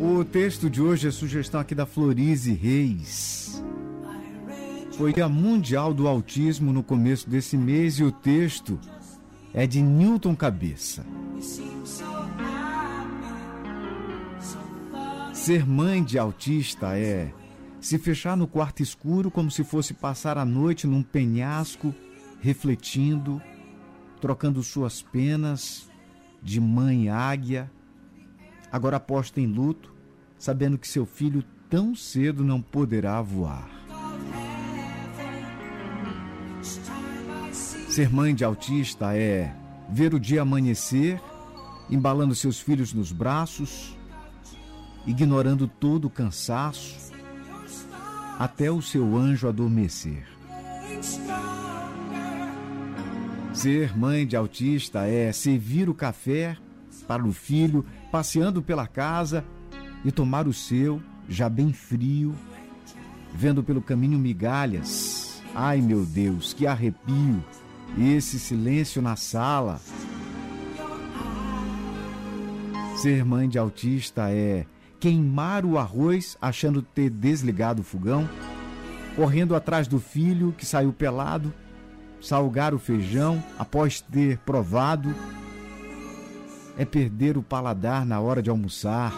O texto de hoje é sugestão aqui da Florize Reis. Foi a Mundial do Autismo no começo desse mês e o texto é de Newton Cabeça. Ser mãe de autista é se fechar no quarto escuro como se fosse passar a noite num penhasco, refletindo, trocando suas penas de mãe águia, agora posta em luto, sabendo que seu filho tão cedo não poderá voar. Ser mãe de autista é ver o dia amanhecer, embalando seus filhos nos braços, ignorando todo o cansaço, até o seu anjo adormecer. Ser mãe de autista é servir o café para o filho, passeando pela casa e tomar o seu, já bem frio, vendo pelo caminho migalhas. Ai meu Deus, que arrepio! Esse silêncio na sala. Ser mãe de autista é queimar o arroz achando ter desligado o fogão, correndo atrás do filho que saiu pelado, salgar o feijão após ter provado, é perder o paladar na hora de almoçar,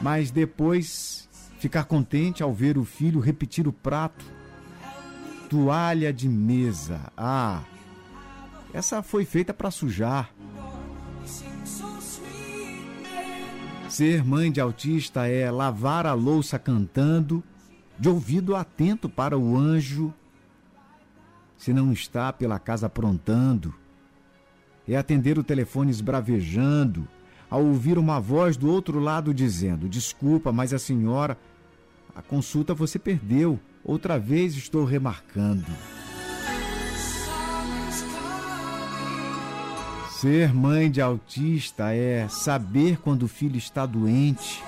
mas depois ficar contente ao ver o filho repetir o prato. Toalha de mesa. Ah, essa foi feita para sujar. Ser mãe de autista é lavar a louça cantando, de ouvido atento para o anjo, se não está pela casa aprontando. É atender o telefone esbravejando, ao ouvir uma voz do outro lado dizendo: Desculpa, mas a senhora, a consulta você perdeu. Outra vez estou remarcando. Ser mãe de autista é saber quando o filho está doente,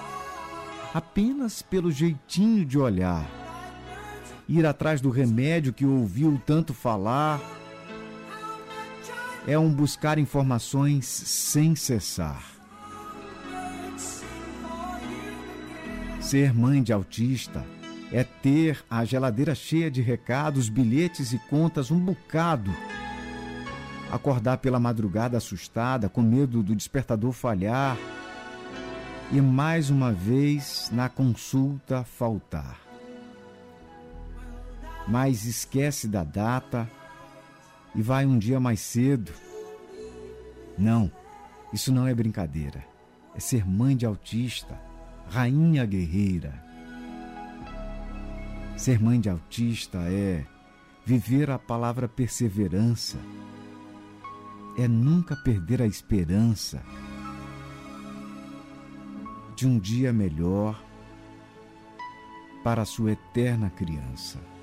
apenas pelo jeitinho de olhar. Ir atrás do remédio que ouviu tanto falar. É um buscar informações sem cessar. Ser mãe de autista é ter a geladeira cheia de recados, bilhetes e contas, um bocado acordar pela madrugada assustada, com medo do despertador falhar e mais uma vez na consulta faltar. Mas esquece da data e vai um dia mais cedo. Não, isso não é brincadeira. É ser mãe de autista, rainha guerreira. Ser mãe de autista é viver a palavra perseverança é nunca perder a esperança de um dia melhor para a sua eterna criança.